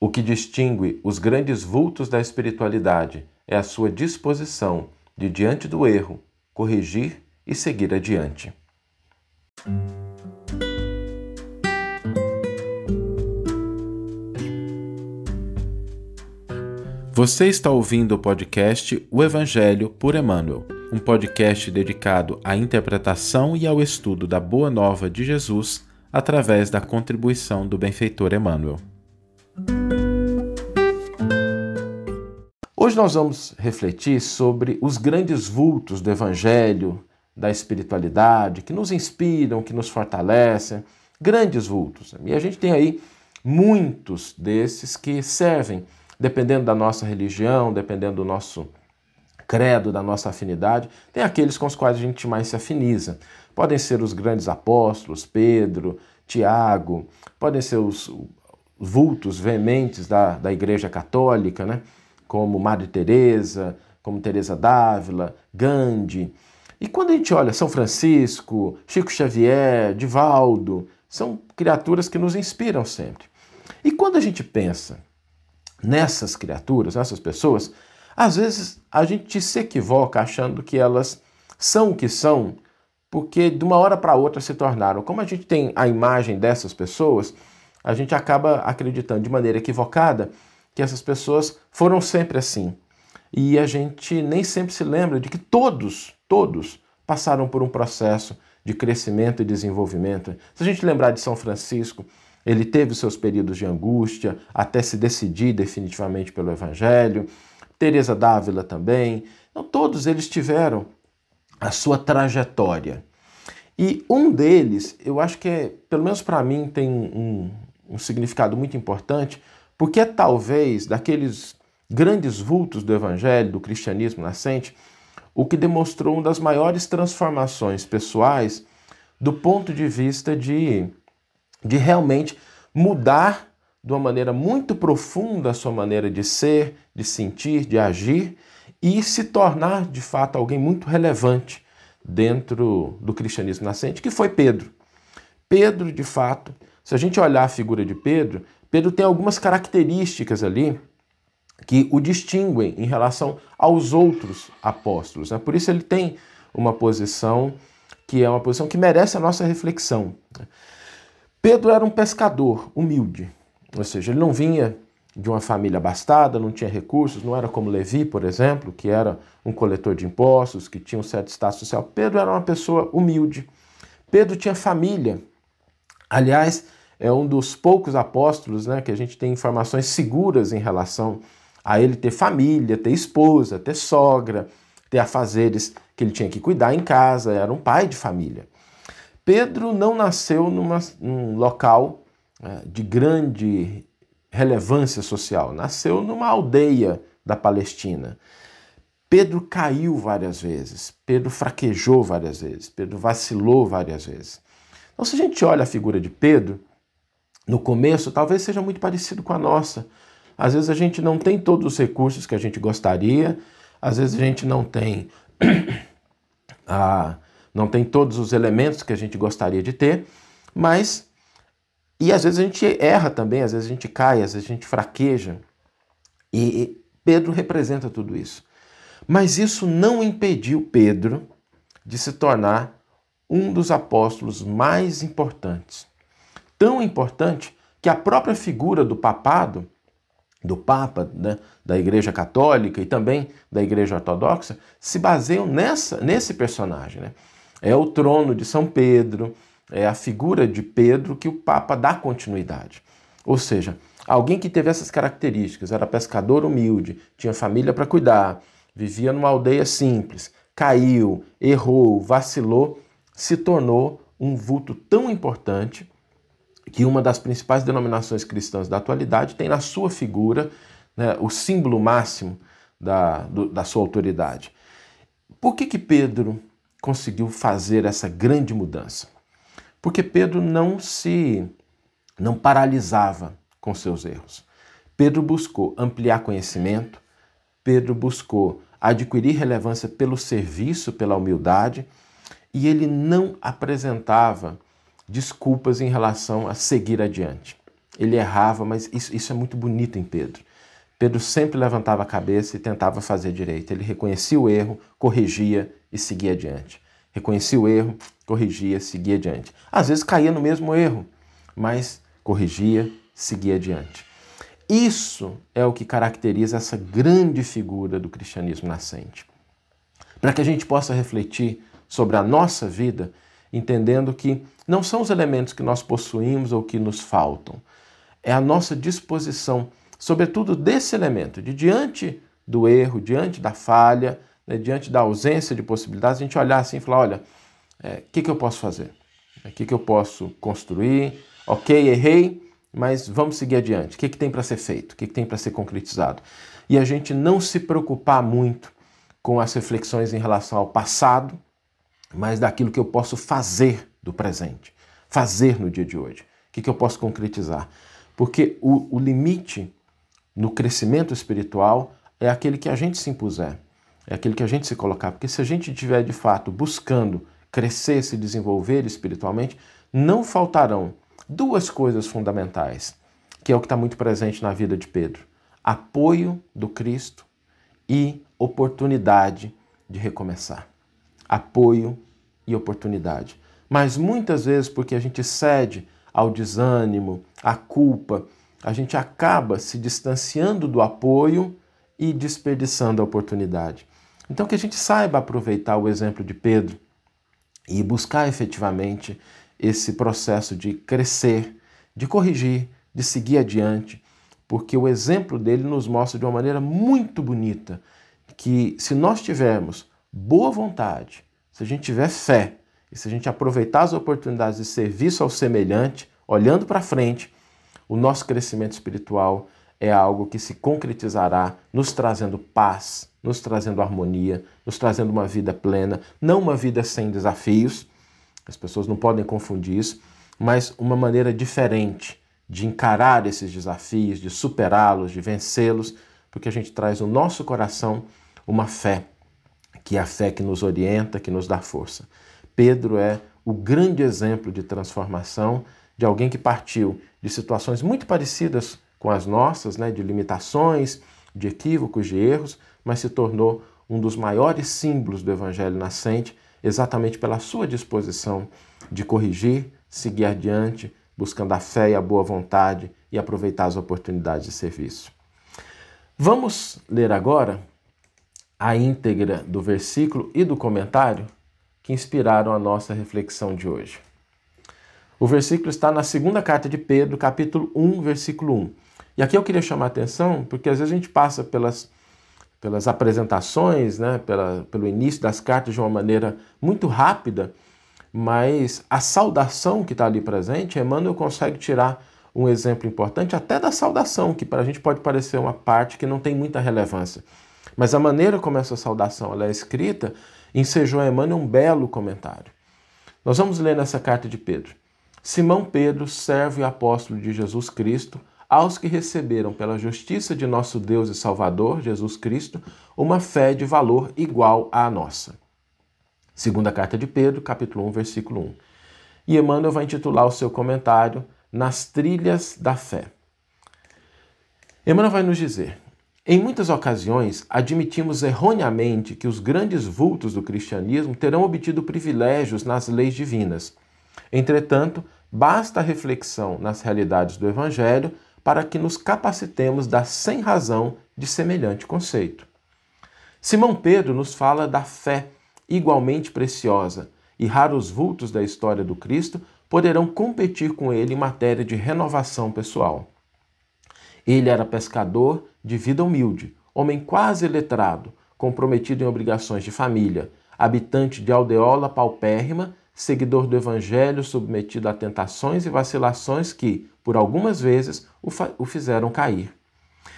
O que distingue os grandes vultos da espiritualidade é a sua disposição de, diante do erro, corrigir e seguir adiante. Você está ouvindo o podcast O Evangelho por Emmanuel, um podcast dedicado à interpretação e ao estudo da Boa Nova de Jesus através da contribuição do benfeitor Emmanuel. Hoje nós vamos refletir sobre os grandes vultos do Evangelho, da espiritualidade, que nos inspiram, que nos fortalecem, grandes vultos. E a gente tem aí muitos desses que servem dependendo da nossa religião, dependendo do nosso credo, da nossa afinidade, tem aqueles com os quais a gente mais se afiniza. Podem ser os grandes apóstolos, Pedro, Tiago, podem ser os vultos veementes da, da Igreja Católica, né? Como Madre Teresa, como Teresa d'Ávila, Gandhi. E quando a gente olha São Francisco, Chico Xavier, Divaldo, são criaturas que nos inspiram sempre. E quando a gente pensa nessas criaturas, nessas pessoas, às vezes a gente se equivoca achando que elas são o que são, porque de uma hora para outra se tornaram. Como a gente tem a imagem dessas pessoas, a gente acaba acreditando de maneira equivocada que essas pessoas foram sempre assim. E a gente nem sempre se lembra de que todos, todos passaram por um processo de crescimento e desenvolvimento. Se a gente lembrar de São Francisco, ele teve seus períodos de angústia até se decidir definitivamente pelo Evangelho. Teresa d'Ávila também. Então, todos eles tiveram a sua trajetória. E um deles, eu acho que, é, pelo menos para mim, tem um, um significado muito importante, porque talvez daqueles grandes vultos do Evangelho, do cristianismo nascente, o que demonstrou uma das maiores transformações pessoais do ponto de vista de de realmente mudar de uma maneira muito profunda a sua maneira de ser, de sentir, de agir e se tornar de fato alguém muito relevante dentro do cristianismo nascente, que foi Pedro. Pedro, de fato, se a gente olhar a figura de Pedro, Pedro tem algumas características ali que o distinguem em relação aos outros apóstolos. Né? Por isso ele tem uma posição que é uma posição que merece a nossa reflexão. Pedro era um pescador humilde, ou seja, ele não vinha de uma família abastada, não tinha recursos, não era como Levi, por exemplo, que era um coletor de impostos, que tinha um certo status social. Pedro era uma pessoa humilde. Pedro tinha família. Aliás, é um dos poucos apóstolos né, que a gente tem informações seguras em relação a ele ter família, ter esposa, ter sogra, ter afazeres que ele tinha que cuidar em casa, era um pai de família. Pedro não nasceu numa, num local é, de grande relevância social, nasceu numa aldeia da Palestina. Pedro caiu várias vezes, Pedro fraquejou várias vezes, Pedro vacilou várias vezes. Então, se a gente olha a figura de Pedro, no começo, talvez seja muito parecido com a nossa. Às vezes a gente não tem todos os recursos que a gente gostaria, às vezes a gente não tem a não tem todos os elementos que a gente gostaria de ter, mas e às vezes a gente erra também, às vezes a gente cai, às vezes a gente fraqueja. E Pedro representa tudo isso. Mas isso não impediu Pedro de se tornar um dos apóstolos mais importantes. Tão importante que a própria figura do papado, do Papa, né, da Igreja Católica e também da Igreja Ortodoxa, se baseiam nessa, nesse personagem. Né? É o trono de São Pedro, é a figura de Pedro que o Papa dá continuidade. Ou seja, alguém que teve essas características, era pescador humilde, tinha família para cuidar, vivia numa aldeia simples, caiu, errou, vacilou, se tornou um vulto tão importante que uma das principais denominações cristãs da atualidade tem na sua figura né, o símbolo máximo da, do, da sua autoridade. Por que, que Pedro conseguiu fazer essa grande mudança? Porque Pedro não se não paralisava com seus erros. Pedro buscou ampliar conhecimento, Pedro buscou adquirir relevância pelo serviço, pela humildade, e ele não apresentava desculpas em relação a seguir adiante. ele errava, mas isso, isso é muito bonito em Pedro. Pedro sempre levantava a cabeça e tentava fazer direito. Ele reconhecia o erro, corrigia e seguia adiante. Reconhecia o erro, corrigia, seguia adiante. Às vezes caía no mesmo erro, mas corrigia, seguia adiante. Isso é o que caracteriza essa grande figura do cristianismo nascente. Para que a gente possa refletir sobre a nossa vida, entendendo que não são os elementos que nós possuímos ou que nos faltam, é a nossa disposição, sobretudo desse elemento, de diante do erro, diante da falha, né, diante da ausência de possibilidades, a gente olhar assim e falar: olha, o é, que, que eu posso fazer? O que, que eu posso construir? Ok, errei, mas vamos seguir adiante. O que, que tem para ser feito? O que, que tem para ser concretizado? E a gente não se preocupar muito com as reflexões em relação ao passado, mas daquilo que eu posso fazer do presente, fazer no dia de hoje. O que, que eu posso concretizar? Porque o, o limite no crescimento espiritual é aquele que a gente se impuser, é aquele que a gente se colocar. Porque se a gente estiver de fato buscando crescer, se desenvolver espiritualmente, não faltarão duas coisas fundamentais, que é o que está muito presente na vida de Pedro: apoio do Cristo e oportunidade de recomeçar. Apoio e oportunidade. Mas muitas vezes, porque a gente cede ao desânimo, à culpa, a gente acaba se distanciando do apoio e desperdiçando a oportunidade. Então, que a gente saiba aproveitar o exemplo de Pedro e buscar efetivamente esse processo de crescer, de corrigir, de seguir adiante, porque o exemplo dele nos mostra de uma maneira muito bonita que se nós tivermos boa vontade, se a gente tiver fé e se a gente aproveitar as oportunidades de serviço ao semelhante, olhando para frente, o nosso crescimento espiritual é algo que se concretizará nos trazendo paz, nos trazendo harmonia, nos trazendo uma vida plena, não uma vida sem desafios, as pessoas não podem confundir isso, mas uma maneira diferente de encarar esses desafios, de superá-los, de vencê-los, porque a gente traz no nosso coração uma fé, que é a fé que nos orienta, que nos dá força. Pedro é o grande exemplo de transformação de alguém que partiu de situações muito parecidas com as nossas, né, de limitações, de equívocos, de erros, mas se tornou um dos maiores símbolos do evangelho nascente exatamente pela sua disposição de corrigir, seguir adiante, buscando a fé e a boa vontade e aproveitar as oportunidades de serviço. Vamos ler agora a íntegra do versículo e do comentário que inspiraram a nossa reflexão de hoje. O versículo está na segunda carta de Pedro, capítulo 1, versículo 1. E aqui eu queria chamar a atenção, porque às vezes a gente passa pelas pelas apresentações, né, pela, pelo início das cartas de uma maneira muito rápida, mas a saudação que está ali presente, Emmanuel consegue tirar um exemplo importante até da saudação, que para a gente pode parecer uma parte que não tem muita relevância. Mas a maneira como essa saudação ela é escrita ensejou a Emmanuel um belo comentário. Nós vamos ler nessa carta de Pedro. Simão Pedro, servo e apóstolo de Jesus Cristo, aos que receberam pela justiça de nosso Deus e Salvador, Jesus Cristo, uma fé de valor igual à nossa. Segunda carta de Pedro, capítulo 1, versículo 1. E Emmanuel vai intitular o seu comentário Nas Trilhas da Fé. Emmanuel vai nos dizer: Em muitas ocasiões, admitimos erroneamente que os grandes vultos do cristianismo terão obtido privilégios nas leis divinas. Entretanto, basta a reflexão nas realidades do Evangelho para que nos capacitemos da sem razão de semelhante conceito. Simão Pedro nos fala da fé igualmente preciosa, e raros vultos da história do Cristo poderão competir com ele em matéria de renovação pessoal. Ele era pescador de vida humilde, homem quase letrado, comprometido em obrigações de família, habitante de aldeola paupérrima, seguidor do Evangelho submetido a tentações e vacilações que, por algumas vezes, o, o fizeram cair.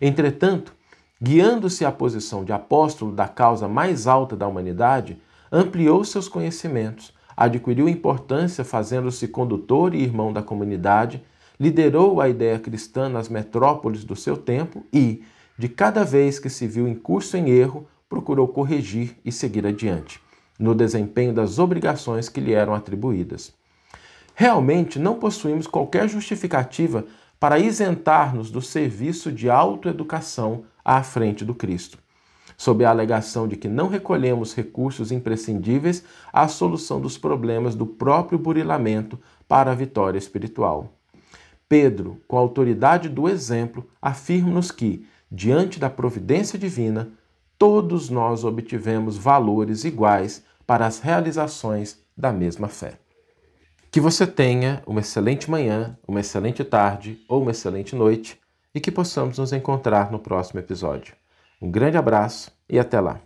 Entretanto, guiando-se à posição de apóstolo da causa mais alta da humanidade, ampliou seus conhecimentos, adquiriu importância fazendo-se condutor e irmão da comunidade, liderou a ideia cristã nas metrópoles do seu tempo e, de cada vez que se viu em curso em erro, procurou corrigir e seguir adiante no desempenho das obrigações que lhe eram atribuídas. Realmente não possuímos qualquer justificativa para isentar-nos do serviço de autoeducação à frente do Cristo, sob a alegação de que não recolhemos recursos imprescindíveis à solução dos problemas do próprio burilamento para a vitória espiritual. Pedro, com a autoridade do exemplo, afirma-nos que, diante da providência divina, todos nós obtivemos valores iguais para as realizações da mesma fé. Que você tenha uma excelente manhã, uma excelente tarde ou uma excelente noite e que possamos nos encontrar no próximo episódio. Um grande abraço e até lá!